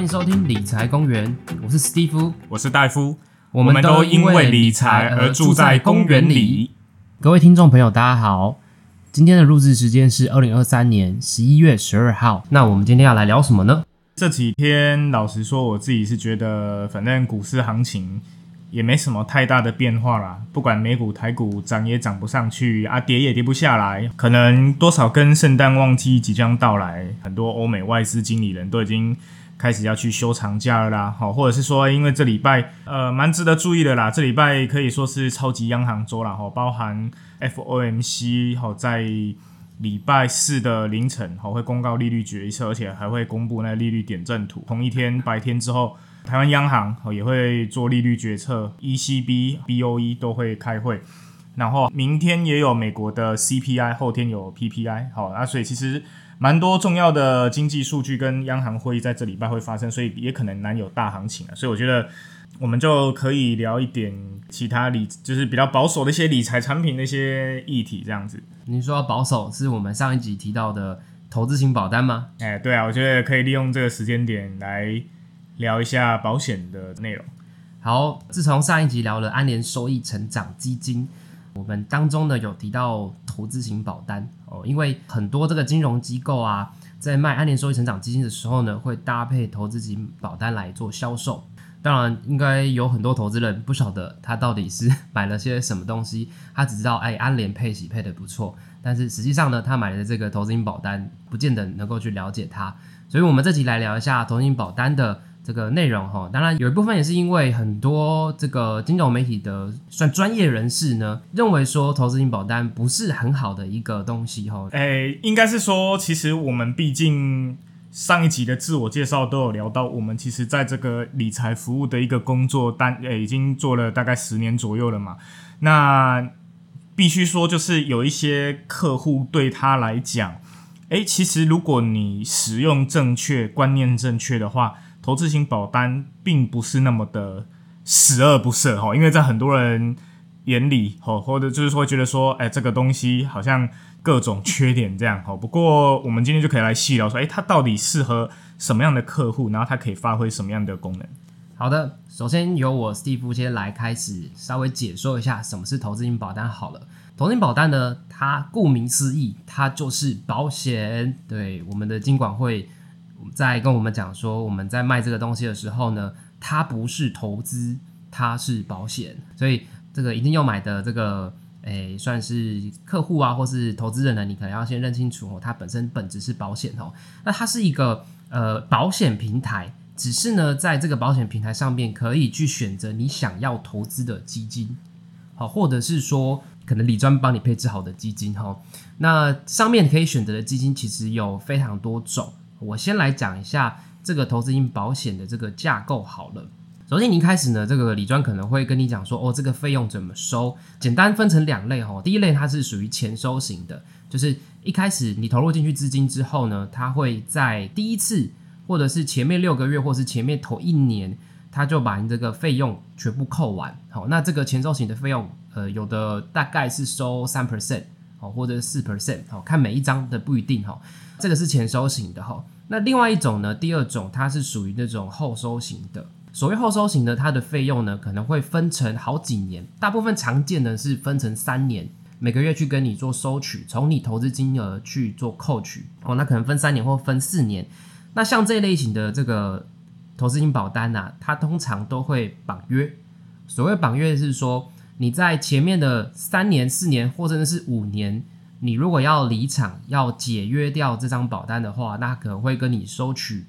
欢迎收听理财公园，我是史蒂夫，我是戴夫，我们都因为理财而住在公园里。各位听众朋友，大家好，今天的录制时间是二零二三年十一月十二号。那我们今天要来聊什么呢？这几天，老实说，我自己是觉得，反正股市行情也没什么太大的变化啦。不管美股、台股涨也涨不上去，啊跌也跌不下来，可能多少跟圣诞旺季即将到来，很多欧美外资经理人都已经开始要去休长假了啦。好，或者是说，因为这礼拜呃蛮值得注意的啦，这礼拜可以说是超级央行周啦，哈，包含 FOMC 好在。礼拜四的凌晨，好会公告利率决策，而且还会公布那利率点阵图。同一天白天之后，台湾央行也会做利率决策，ECB、BOE 都会开会。然后明天也有美国的 CPI，后天有 PPI。好，那所以其实蛮多重要的经济数据跟央行会议在这礼拜会发生，所以也可能难有大行情啊。所以我觉得。我们就可以聊一点其他理，就是比较保守的一些理财产品的一些议题，这样子。你说保守是我们上一集提到的投资型保单吗？哎，对啊，我觉得可以利用这个时间点来聊一下保险的内容。好，自从上一集聊了安联收益成长基金，我们当中呢有提到投资型保单哦，因为很多这个金融机构啊，在卖安联收益成长基金的时候呢，会搭配投资型保单来做销售。当然，应该有很多投资人不晓得他到底是买了些什么东西，他只知道哎安联配息配的不错，但是实际上呢，他买的这个投资型保单不见得能够去了解它。所以，我们这集来聊一下投资型保单的这个内容哈。当然，有一部分也是因为很多这个金融媒体的算专业人士呢，认为说投资型保单不是很好的一个东西哈。哎，应该是说，其实我们毕竟。上一集的自我介绍都有聊到，我们其实在这个理财服务的一个工作单，诶，已经做了大概十年左右了嘛。那必须说，就是有一些客户对他来讲，诶，其实如果你使用正确、观念正确的话，投资型保单并不是那么的十恶不赦哈。因为在很多人眼里，吼，或者就是说觉得说，诶，这个东西好像。各种缺点这样好，不过我们今天就可以来细聊说，诶，它到底适合什么样的客户，然后它可以发挥什么样的功能？好的，首先由我史蒂夫先来开始稍微解说一下什么是投资型保单。好了，投资型保单呢，它顾名思义，它就是保险。对，我们的金管会在跟我们讲说，我们在卖这个东西的时候呢，它不是投资，它是保险。所以这个一定要买的这个。诶，算是客户啊，或是投资人呢？你可能要先认清楚哦，它本身本质是保险哦。那它是一个呃保险平台，只是呢，在这个保险平台上面可以去选择你想要投资的基金，好，或者是说可能李专帮你配置好的基金哈。那上面可以选择的基金其实有非常多种，我先来讲一下这个投资型保险的这个架构好了。首先，你一开始呢，这个李专可能会跟你讲说，哦，这个费用怎么收？简单分成两类哈。第一类它是属于钱收型的，就是一开始你投入进去资金之后呢，它会在第一次或者是前面六个月，或是前面头一年，它就把你这个费用全部扣完。好，那这个钱收型的费用，呃，有的大概是收三 percent，好，或者四 percent，好，看每一张的不一定哈。这个是前收型的哈。那另外一种呢，第二种它是属于那种后收型的。所谓后收型呢，它的费用呢可能会分成好几年，大部分常见的是分成三年，每个月去跟你做收取，从你投资金额去做扣取哦，那可能分三年或分四年。那像这类型的这个投资型保单呐，它通常都会绑约。所谓绑约是说，你在前面的三年、四年或者是五年，你如果要离场要解约掉这张保单的话，那可能会跟你收取。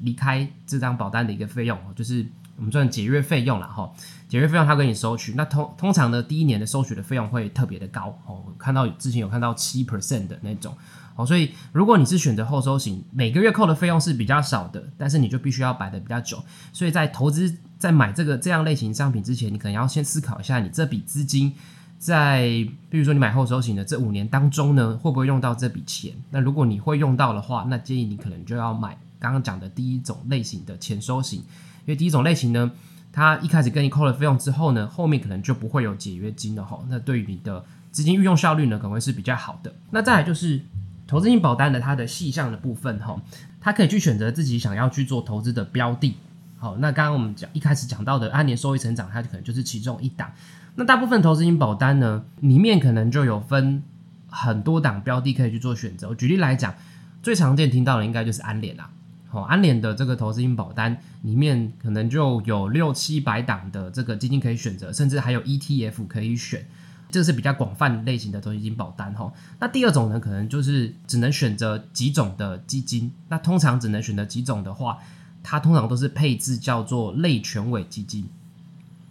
离开这张保单的一个费用，就是我们算解约费用了哈。解约费用他跟你收取，那通通常呢，第一年的收取的费用会特别的高哦。看到之前有看到七 percent 的那种哦，所以如果你是选择后收型，每个月扣的费用是比较少的，但是你就必须要摆的比较久。所以在投资在买这个这样类型商品之前，你可能要先思考一下，你这笔资金在比如说你买后收型的这五年当中呢，会不会用到这笔钱？那如果你会用到的话，那建议你可能就要买。刚刚讲的第一种类型的前收型，因为第一种类型呢，它一开始跟你扣了费用之后呢，后面可能就不会有解约金了哈。那对于你的资金运用效率呢，可能会是比较好的。那再来就是投资型保单的它的细项的部分哈。它可以去选择自己想要去做投资的标的。好，那刚刚我们讲一开始讲到的按年收益成长，它可能就是其中一档。那大部分投资型保单呢，里面可能就有分很多档标的可以去做选择。举例来讲，最常见听到的应该就是安联啦。好，安联的这个投资型保单里面可能就有六七百档的这个基金可以选择，甚至还有 ETF 可以选，这是比较广泛类型的投资型保单哈。那第二种呢，可能就是只能选择几种的基金，那通常只能选择几种的话，它通常都是配置叫做类权委基金。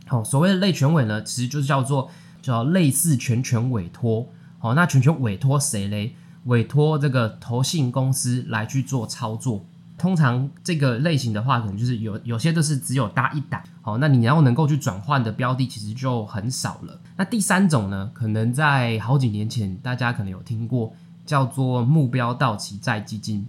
好，所谓的类权委呢，其实就是叫做叫类似全权委托。好，那全权委托谁嘞？委托这个投信公司来去做操作。通常这个类型的话，可能就是有有些都是只有搭一档，好，那你要能够去转换的标的其实就很少了。那第三种呢，可能在好几年前大家可能有听过，叫做目标到期债基金，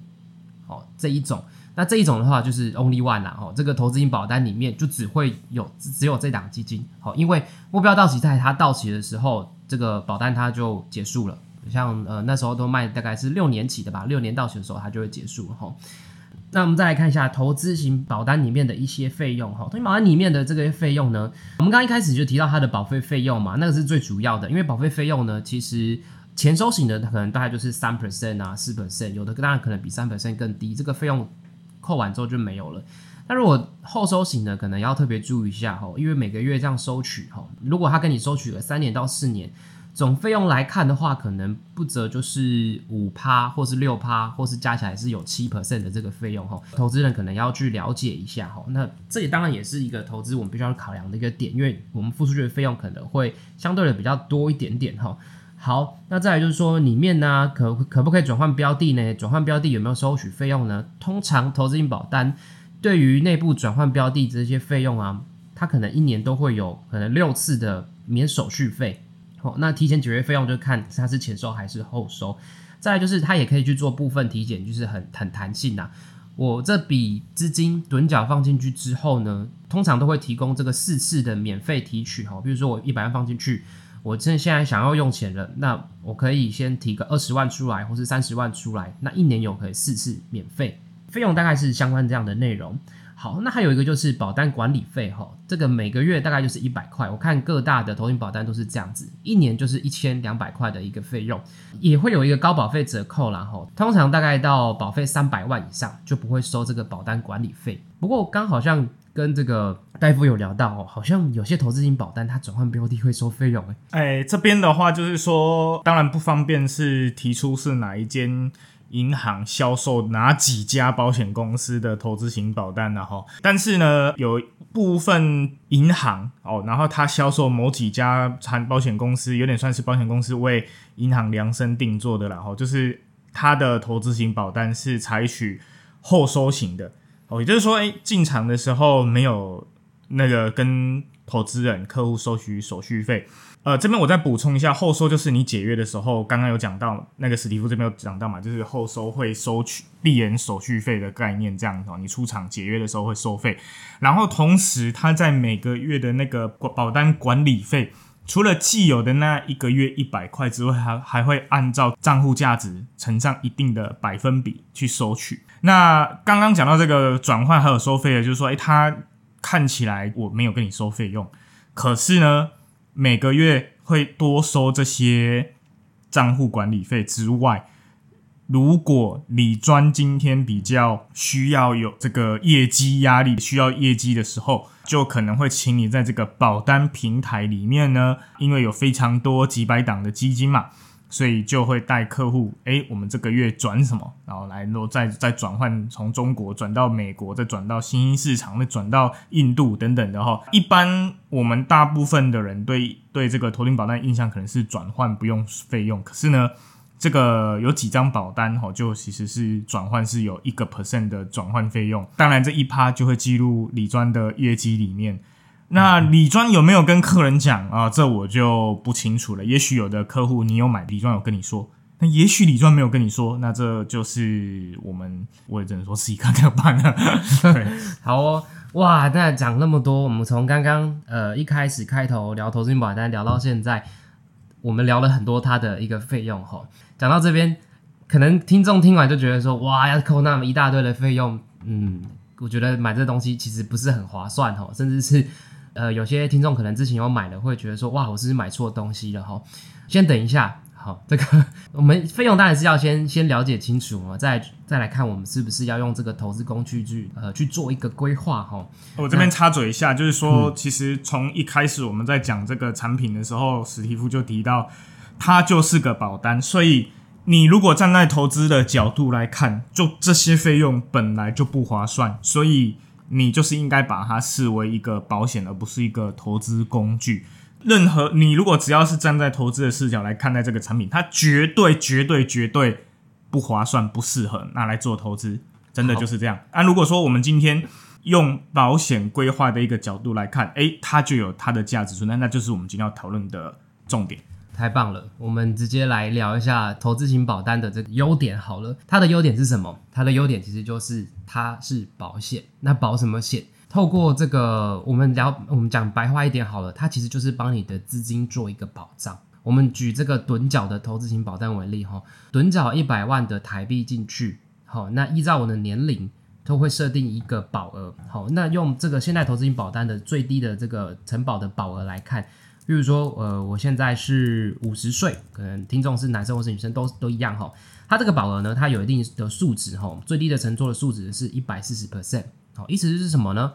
好这一种。那这一种的话就是 only one 啦，哦，这个投资型保单里面就只会有只有这档基金，好，因为目标到期在它到期的时候，这个保单它就结束了。像呃那时候都卖大概是六年起的吧，六年到期的时候它就会结束了，哈。那我们再来看一下投资型保单里面的一些费用哈，投资保单里面的这个费用呢，我们刚一开始就提到它的保费费用嘛，那个是最主要的，因为保费费用呢，其实前收型的可能大概就是三 percent 啊，四 percent，有的当然可能比三 percent 更低，这个费用扣完之后就没有了。那如果后收型的，可能要特别注意一下哈，因为每个月这样收取哈，如果他跟你收取了三年到四年。总费用来看的话，可能不则就是五趴，或是六趴，或是加起来是有七 percent 的这个费用哈。投资人可能要去了解一下哈。那这也当然也是一个投资我们必须要考量的一个点，因为我们付出去的费用可能会相对的比较多一点点哈。好，那再来就是说里面呢，可可不可以转换标的呢？转换标的有没有收取费用呢？通常投资型保单对于内部转换标的这些费用啊，它可能一年都会有可能六次的免手续费。好，那提前解约费用就看它是前收还是后收。再来就是它也可以去做部分体检，就是很很弹性呐。我这笔资金趸缴放进去之后呢，通常都会提供这个四次的免费提取哈。比如说我一百万放进去，我趁现在想要用钱了，那我可以先提个二十万出来，或是三十万出来，那一年有可以四次免费，费用大概是相关这样的内容。好，那还有一个就是保单管理费哈，这个每个月大概就是一百块。我看各大的投资保单都是这样子，一年就是一千两百块的一个费用，也会有一个高保费折扣啦哈。通常大概到保费三百万以上就不会收这个保单管理费。不过刚好像跟这个大夫有聊到哦，好像有些投资型保单它转换标的会收费用哎。这边的话就是说，当然不方便是提出是哪一间。银行销售哪几家保险公司的投资型保单呢？哈，但是呢，有部分银行哦，然后它销售某几家产保险公司，有点算是保险公司为银行量身定做的啦。哈，就是它的投资型保单是采取后收型的哦，也就是说，哎，进场的时候没有那个跟投资人客户收取手续费。呃，这边我再补充一下，后收就是你解约的时候，刚刚有讲到那个史蒂夫这边有讲到嘛，就是后收会收取闭眼手续费的概念，这样子，你出厂解约的时候会收费，然后同时他在每个月的那个保单管理费，除了既有的那一个月一百块之外，还还会按照账户价值乘上一定的百分比去收取。那刚刚讲到这个转换还有收费的，就是说，诶，他看起来我没有跟你收费用，可是呢？每个月会多收这些账户管理费之外，如果李专今天比较需要有这个业绩压力，需要业绩的时候，就可能会请你在这个保单平台里面呢，因为有非常多几百档的基金嘛。所以就会带客户，哎，我们这个月转什么，然后来，然后再再转换从中国转到美国，再转到新兴市场，再转到印度等等的哈。一般我们大部分的人对对这个投资保单印象可能是转换不用费用，可是呢，这个有几张保单哈，就其实是转换是有一个 percent 的转换费用，当然这一趴就会记录李专的业绩里面。那李专有没有跟客人讲啊？这我就不清楚了。也许有的客户你有买李专有跟你说，那也许李专没有跟你说，那这就是我们我也只能说自己看看办了。好哦，哇，那讲那么多，我们从刚刚呃一开始开头聊投资保单聊到现在，我们聊了很多它的一个费用哈。讲到这边，可能听众听完就觉得说，哇，要扣那么一大堆的费用，嗯，我觉得买这东西其实不是很划算哈，甚至是呃，有些听众可能之前有买的，会觉得说，哇，我是不是买错东西了哈。先等一下，好，这个我们费用当然是要先先了解清楚嘛，再再来看我们是不是要用这个投资工具去呃去做一个规划哈。我这边插嘴一下，就是说，其实从一开始我们在讲这个产品的时候，史蒂夫就提到，它就是个保单，所以。你如果站在投资的角度来看，就这些费用本来就不划算，所以你就是应该把它视为一个保险，而不是一个投资工具。任何你如果只要是站在投资的视角来看待这个产品，它绝对绝对绝对不划算，不适合拿来做投资，真的就是这样。那如果说我们今天用保险规划的一个角度来看，诶，它就有它的价值存在，那就是我们今天要讨论的重点。太棒了，我们直接来聊一下投资型保单的这个优点好了。它的优点是什么？它的优点其实就是它是保险。那保什么险？透过这个，我们聊，我们讲白话一点好了，它其实就是帮你的资金做一个保障。我们举这个趸缴的投资型保单为例哈，趸缴一百万的台币进去，好，那依照我的年龄都会设定一个保额，好，那用这个现代投资型保单的最低的这个承保的保额来看。比如说，呃，我现在是五十岁，可能听众是男生或是女生都都一样哈。它这个保额呢，它有一定的数值哈，最低的承做的数值是一百四十 percent，好，意思是什么呢？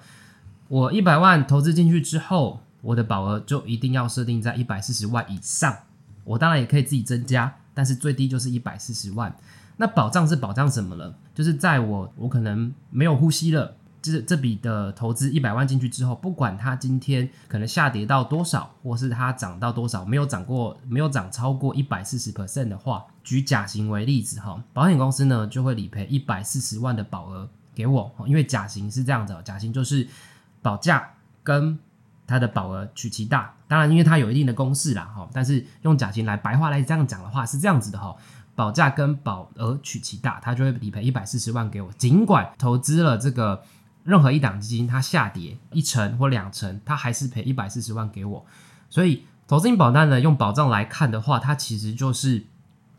我一百万投资进去之后，我的保额就一定要设定在一百四十万以上。我当然也可以自己增加，但是最低就是一百四十万。那保障是保障什么了？就是在我我可能没有呼吸了。这这笔的投资一百万进去之后，不管它今天可能下跌到多少，或是它涨到多少，没有涨过，没有涨超过一百四十 percent 的话，举甲型为例子哈，保险公司呢就会理赔一百四十万的保额给我，因为甲型是这样子，甲型就是保价跟它的保额取其大，当然因为它有一定的公式啦哈，但是用甲型来白话来这样讲的话是这样子的哈，保价跟保额取其大，它就会理赔一百四十万给我，尽管投资了这个。任何一档基金它下跌一成或两成，它还是赔一百四十万给我。所以投资型保单呢，用保障来看的话，它其实就是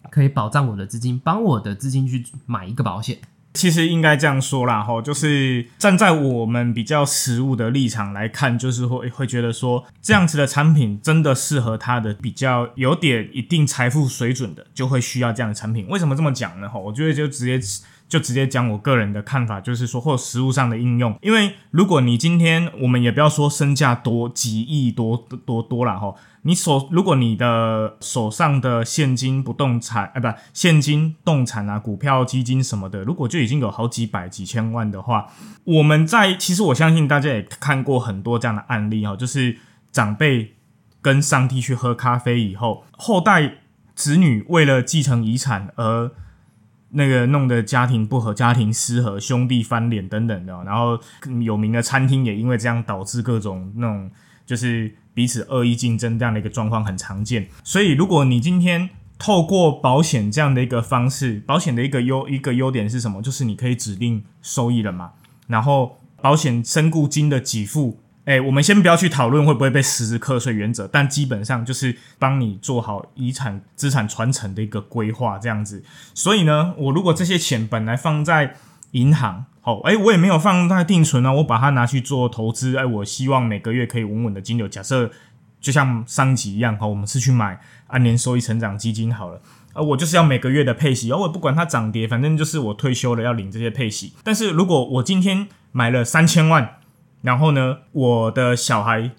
可以保障我的资金，帮我的资金去买一个保险。其实应该这样说啦，吼，就是站在我们比较实物的立场来看，就是会会觉得说，这样子的产品真的适合他的比较有点一定财富水准的，就会需要这样的产品。为什么这么讲呢？吼，我觉得就直接。就直接讲我个人的看法，就是说，或者实物上的应用。因为如果你今天，我们也不要说身价多几亿多多多了哈，你手如果你的手上的现金不动产，哎，不，现金动产啊，股票基金什么的，如果就已经有好几百几千万的话，我们在其实我相信大家也看过很多这样的案例哈，就是长辈跟上帝去喝咖啡以后，后代子女为了继承遗产而。那个弄得家庭不和、家庭失和、兄弟翻脸等等的，然后有名的餐厅也因为这样导致各种那种就是彼此恶意竞争这样的一个状况很常见。所以，如果你今天透过保险这样的一个方式，保险的一个优一个优点是什么？就是你可以指定受益人嘛，然后保险身故金的给付。哎，我们先不要去讨论会不会被实时课税原则，但基本上就是帮你做好遗产资产传承的一个规划这样子。所以呢，我如果这些钱本来放在银行，好，哎，我也没有放在定存啊，我把它拿去做投资，哎，我希望每个月可以稳稳的金流。假设就像上集一样，哈，我们是去买安年收益成长基金好了，啊，我就是要每个月的配息，而我不管它涨跌，反正就是我退休了要领这些配息。但是如果我今天买了三千万。然后呢，我的小孩，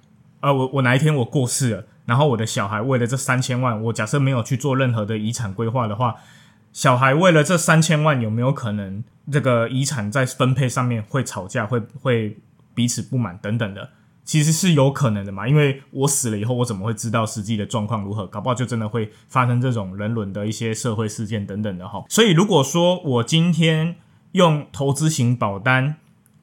呃，我我哪一天我过世了，然后我的小孩为了这三千万，我假设没有去做任何的遗产规划的话，小孩为了这三千万有没有可能这个遗产在分配上面会吵架，会会彼此不满等等的？其实是有可能的嘛，因为我死了以后，我怎么会知道实际的状况如何？搞不好就真的会发生这种人伦的一些社会事件等等的哈。所以如果说我今天用投资型保单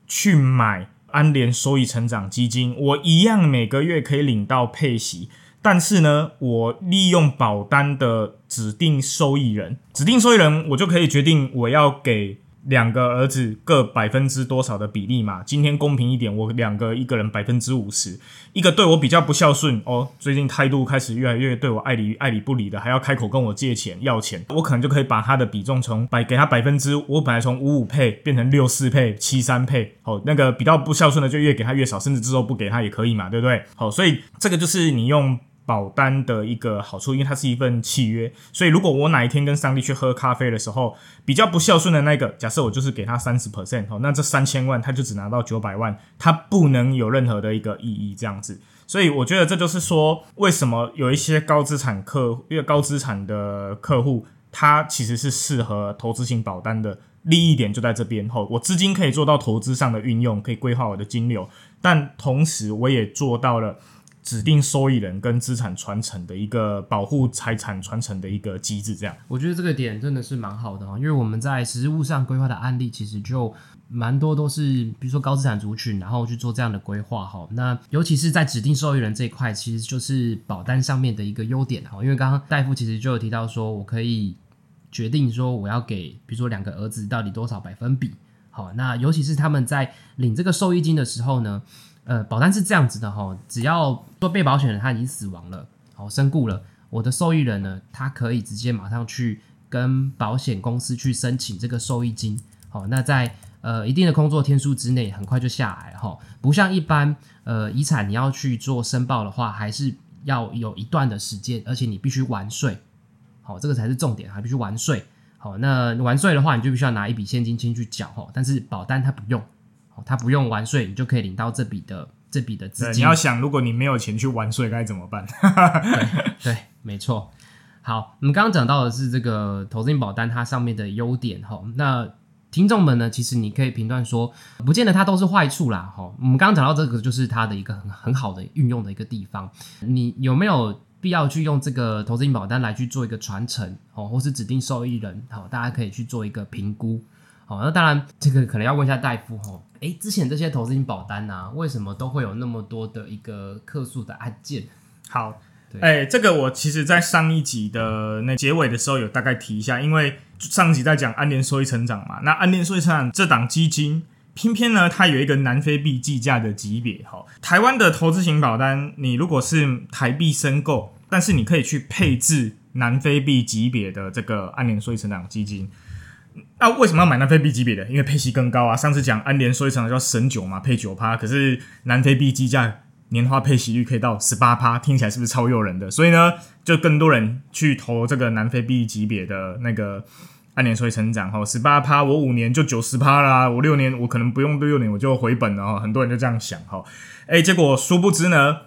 去买。安联收益成长基金，我一样每个月可以领到配息，但是呢，我利用保单的指定受益人，指定受益人，我就可以决定我要给两个儿子各百分之多少的比例嘛？今天公平一点，我两个一个人百分之五十，一个对我比较不孝顺哦，最近态度开始越来越对我爱理爱理不理的，还要开口跟我借钱要钱，我可能就可以把他的比重从百给他百分之，我本来从五五配变成六四配、七三配，哦，那个比较不孝顺的就越给他越少，甚至之后不给他也可以嘛，对不对？好，所以这个就是你用。保单的一个好处，因为它是一份契约，所以如果我哪一天跟上帝去喝咖啡的时候，比较不孝顺的那个，假设我就是给他三十 percent 哦，那这三千万他就只拿到九百万，他不能有任何的一个意义这样子。所以我觉得这就是说，为什么有一些高资产客，因为高资产的客户，他其实是适合投资型保单的利益点就在这边吼，我资金可以做到投资上的运用，可以规划我的金流，但同时我也做到了。指定受益人跟资产传承的一个保护财产传承的一个机制，这样我觉得这个点真的是蛮好的哦，因为我们在实物上规划的案例其实就蛮多都是，比如说高资产族群，然后去做这样的规划哈。那尤其是在指定受益人这一块，其实就是保单上面的一个优点哈。因为刚刚戴夫其实就有提到说，我可以决定说我要给，比如说两个儿子到底多少百分比，好，那尤其是他们在领这个受益金的时候呢。呃，保单是这样子的哈，只要做被保险人他已经死亡了，好身故了，我的受益人呢，他可以直接马上去跟保险公司去申请这个受益金，好，那在呃一定的工作天数之内，很快就下来哈，不像一般呃遗产你要去做申报的话，还是要有一段的时间，而且你必须完税，好，这个才是重点，还必须完税，好，那完税的话，你就必须要拿一笔现金金去缴哈，但是保单它不用。他不用完税，你就可以领到这笔的这笔的资金。你要想，如果你没有钱去完税，该怎么办？对对，没错。好，我们刚刚讲到的是这个投资型保单它上面的优点哈。那听众们呢，其实你可以评断说，不见得它都是坏处啦哈。我们刚刚讲到这个，就是它的一个很很好的运用的一个地方。你有没有必要去用这个投资型保单来去做一个传承哦，或是指定受益人？好，大家可以去做一个评估。好，那当然这个可能要问一下大夫哈。哎，之前这些投资型保单啊，为什么都会有那么多的一个客诉的案件？好，哎，这个我其实在上一集的那结尾的时候有大概提一下，因为上集在讲安联收益成长嘛，那安联收益成长这档基金，偏偏呢它有一个南非币计价的级别，哈，台湾的投资型保单，你如果是台币申购，但是你可以去配置南非币级别的这个安联收益成长基金。那为什么要买南非币级别的？因为配息更高啊！上次讲安联说一场叫神九嘛，配九趴，可是南非币基价年化配息率可以到十八趴，听起来是不是超诱人的？所以呢，就更多人去投这个南非币级别的那个安联收益成长哈，十八趴，我五年就九十趴啦，我六年我可能不用六年我就回本了哈，很多人就这样想哈，哎，结果殊不知呢。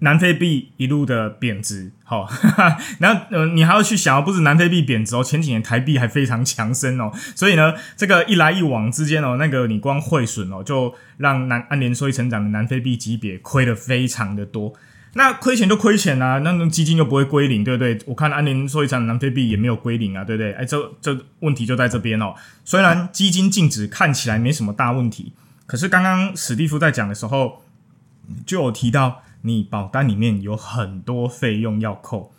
南非币一路的贬值，好，然后呃，你还要去想，不止南非币贬值哦，前几年台币还非常强升哦，所以呢，这个一来一往之间哦，那个你光汇损哦，就让南安联收益成长的南非币级别亏的非常的多。那亏钱就亏钱啊，那基金又不会归零，对不对？我看安联收益成长南非币也没有归零啊，对不对？哎，这这问题就在这边哦。虽然基金净值看起来没什么大问题，可是刚刚史蒂夫在讲的时候就有提到。你保单里面有很多费用要扣，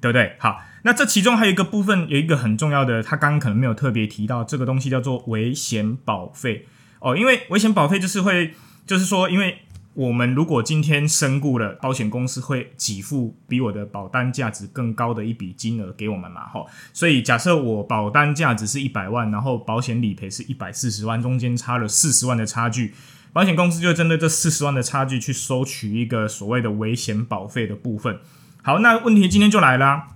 对不对？好，那这其中还有一个部分，有一个很重要的，他刚刚可能没有特别提到，这个东西叫做危险保费哦。因为危险保费就是会，就是说，因为我们如果今天身故了，保险公司会给付比我的保单价值更高的一笔金额给我们嘛？哈，所以假设我保单价值是一百万，然后保险理赔是一百四十万，中间差了四十万的差距。保险公司就针对这四十万的差距去收取一个所谓的危险保费的部分。好，那问题今天就来啦，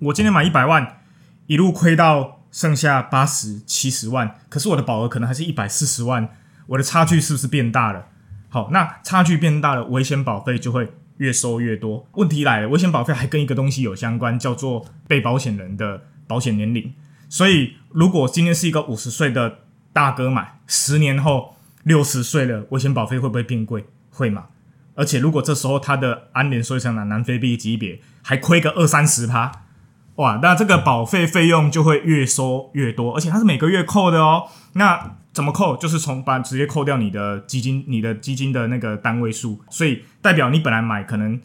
我今天买一百万，一路亏到剩下八十七十万，可是我的保额可能还是一百四十万，我的差距是不是变大了？好，那差距变大了，危险保费就会越收越多。问题来了，危险保费还跟一个东西有相关，叫做被保险人的保险年龄。所以，如果今天是一个五十岁的大哥买，十年后。六十岁了，危险保费会不会变贵？会嘛？而且如果这时候他的安联收益上的南非币级别还亏个二三十趴，哇，那这个保费费用就会越收越多，而且它是每个月扣的哦。那怎么扣？就是从把直接扣掉你的基金，你的基金的那个单位数，所以代表你本来买可能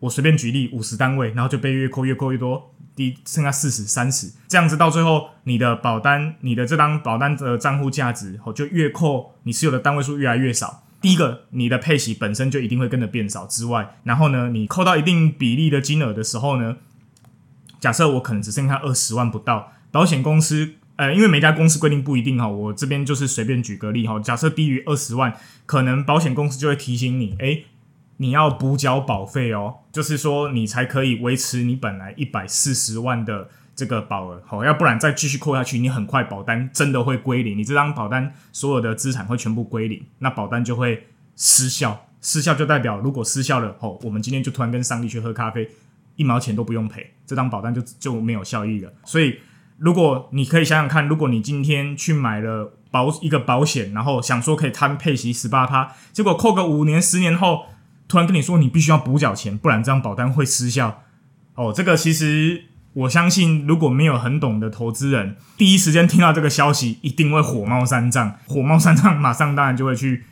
我随便举例五十单位，然后就被越扣越扣越多，低剩下四十、三十，这样子到最后，你的保单、你的这张保单的账户价值哦，就越扣你持有的单位数越来越少。第一个，你的配息本身就一定会跟着变少之外，然后呢，你扣到一定比例的金额的时候呢，假设我可能只剩下二十万不到，保险公司呃，因为每家公司规定不一定哈，我这边就是随便举个例哈，假设低于二十万，可能保险公司就会提醒你，诶，你要补缴保费哦，就是说你才可以维持你本来一百四十万的。这个保额好，要不然再继续扣下去，你很快保单真的会归零，你这张保单所有的资产会全部归零，那保单就会失效。失效就代表，如果失效了，哦，我们今天就突然跟上帝去喝咖啡，一毛钱都不用赔，这张保单就就没有效益了。所以，如果你可以想想看，如果你今天去买了保一个保险，然后想说可以摊配息十八趴，结果扣个五年、十年后，突然跟你说你必须要补缴钱，不然这张保单会失效。哦，这个其实。我相信，如果没有很懂的投资人，第一时间听到这个消息，一定会火冒三丈。火冒三丈，马上当然就会去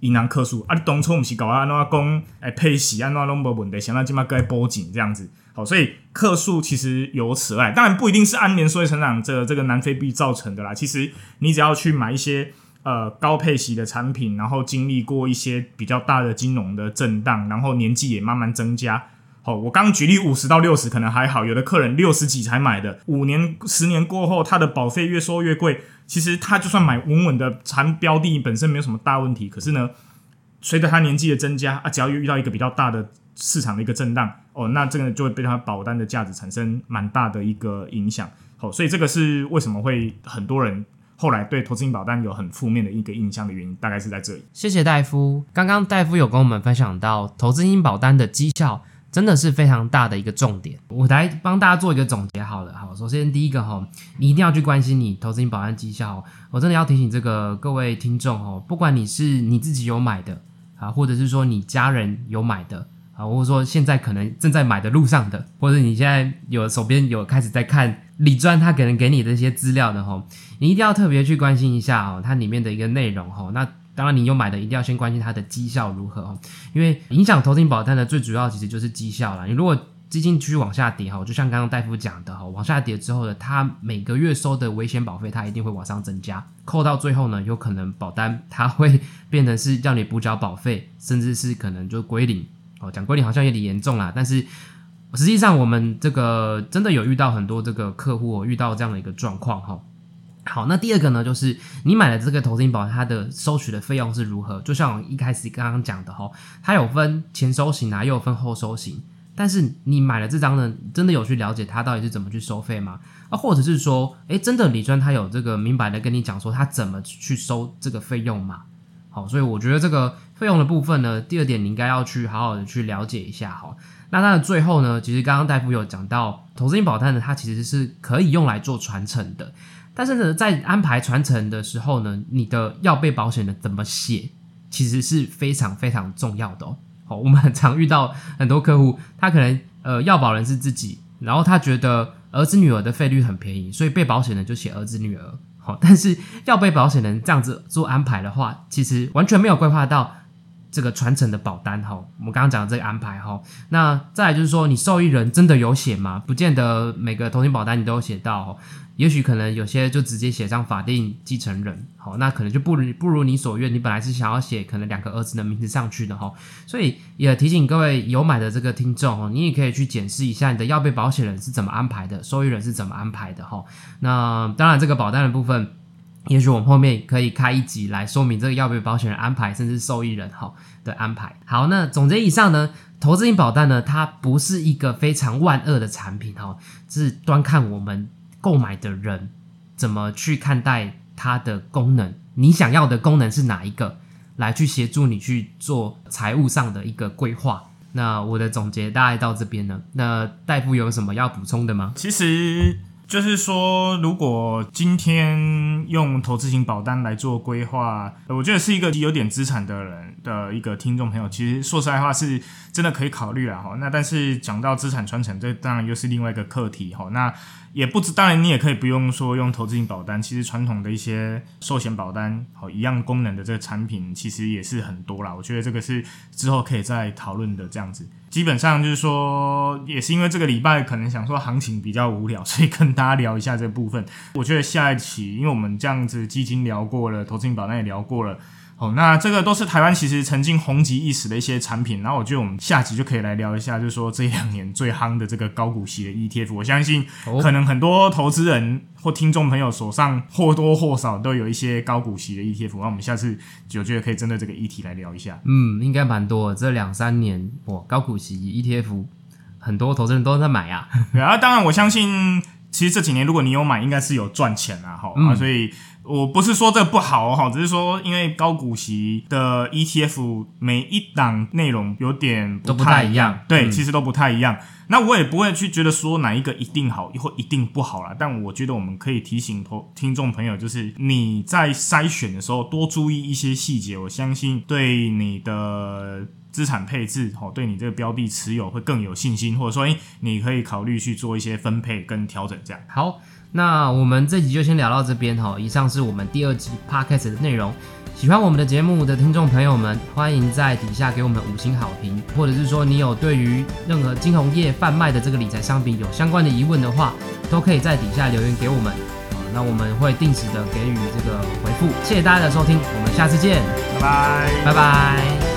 银行客诉啊！你当初不是搞安怎讲？哎，配息安怎拢无问题，想到今麦该报警这样子。好，所以客诉其实由此来，当然不一定是安联收益成长这这个南非币造成的啦。其实你只要去买一些呃高配息的产品，然后经历过一些比较大的金融的震荡，然后年纪也慢慢增加。好，我刚举例五十到六十可能还好，有的客人六十几才买的，五年、十年过后，他的保费越收越贵。其实他就算买稳稳的产标的，本身没有什么大问题。可是呢，随着他年纪的增加啊，只要遇到一个比较大的市场的一个震荡，哦，那这个就会对他保单的价值产生蛮大的一个影响。好，所以这个是为什么会很多人后来对投资型保单有很负面的一个印象的原因，大概是在这里。谢谢戴夫，刚刚戴夫有跟我们分享到投资型保单的绩效。真的是非常大的一个重点，我来帮大家做一个总结好了。好，首先第一个哈，你一定要去关心你投资型保单绩效。我真的要提醒这个各位听众哦，不管你是你自己有买的啊，或者是说你家人有买的啊，或者说现在可能正在买的路上的，或者你现在有手边有开始在看李专他可能给你的一些资料的哈，你一定要特别去关心一下哦，它里面的一个内容哈。那当然，你有买的一定要先关心它的绩效如何哦，因为影响投资保单的最主要其实就是绩效了。你如果基金继续往下跌哈，就像刚刚大夫讲的哈，往下跌之后呢，它每个月收的危险保费它一定会往上增加，扣到最后呢，有可能保单它会变成是叫你补缴保费，甚至是可能就归零哦。讲归零好像有点严重啦，但是实际上我们这个真的有遇到很多这个客户遇到这样的一个状况哈。好，那第二个呢，就是你买的这个投资型保，它的收取的费用是如何？就像我一开始刚刚讲的哈，它有分前收型啊，又有分后收型。但是你买了这张呢，真的有去了解它到底是怎么去收费吗？啊，或者是说，诶，真的李专他有这个明白的跟你讲说他怎么去收这个费用吗？好，所以我觉得这个费用的部分呢，第二点你应该要去好好的去了解一下哈。那它的最后呢，其实刚刚大夫有讲到，投资型保单呢，它其实是可以用来做传承的。但是呢，在安排传承的时候呢，你的要被保险的怎么写，其实是非常非常重要的哦。好，我们很常遇到很多客户，他可能呃要保人是自己，然后他觉得儿子女儿的费率很便宜，所以被保险人就写儿子女儿。好，但是要被保险人这样子做安排的话，其实完全没有规划到这个传承的保单哈。我们刚刚讲的这个安排哈，那再来就是说，你受益人真的有写吗？不见得每个投险保单你都有写到。也许可能有些就直接写上法定继承人，好，那可能就不如不如你所愿。你本来是想要写可能两个儿子的名字上去的哈，所以也提醒各位有买的这个听众哦，你也可以去检视一下你的要被保险人是怎么安排的，受益人是怎么安排的哈。那当然这个保单的部分，也许我们后面可以开一集来说明这个要被保险人安排，甚至受益人哈的安排。好，那总结以上呢，投资型保单呢，它不是一个非常万恶的产品哈，是端看我们。购买的人怎么去看待它的功能？你想要的功能是哪一个？来去协助你去做财务上的一个规划。那我的总结大概到这边呢。那大夫有什么要补充的吗？其实。就是说，如果今天用投资型保单来做规划，我觉得是一个有点资产的人的一个听众朋友，其实说实在话是真的可以考虑了哈。那但是讲到资产传承，这当然又是另外一个课题哈。那也不知，当然你也可以不用说用投资型保单，其实传统的一些寿险保单，好一样功能的这个产品，其实也是很多啦。我觉得这个是之后可以再讨论的这样子。基本上就是说，也是因为这个礼拜可能想说行情比较无聊，所以跟大家聊一下这部分。我觉得下一期，因为我们这样子基金聊过了，投资型保单也聊过了。哦，那这个都是台湾其实曾经红极一时的一些产品，然后我觉得我们下集就可以来聊一下，就是说这两年最夯的这个高股息的 ETF，我相信可能很多投资人或听众朋友手上或多或少都有一些高股息的 ETF，那我们下次就觉得可以针对这个议题来聊一下。嗯，应该蛮多，这两三年哇，高股息 ETF 很多投资人都在买啊。然后当然我相信，其实这几年如果你有买，应该是有赚钱啊，哈啊，所以。我不是说这不好哈，只是说因为高股息的 ETF 每一档内容有点都不太一样，对，其实都不太一样。那我也不会去觉得说哪一个一定好或一定不好啦，但我觉得我们可以提醒投听众朋友，就是你在筛选的时候多注意一些细节，我相信对你的资产配置哦，对你这个标的持有会更有信心，或者说，诶，你可以考虑去做一些分配跟调整，这样好。那我们这集就先聊到这边哈。以上是我们第二集 podcast 的内容。喜欢我们的节目的听众朋友们，欢迎在底下给我们五星好评，或者是说你有对于任何金融业贩卖的这个理财商品有相关的疑问的话，都可以在底下留言给我们啊。那我们会定时的给予这个回复。谢谢大家的收听，我们下次见，拜拜，拜拜。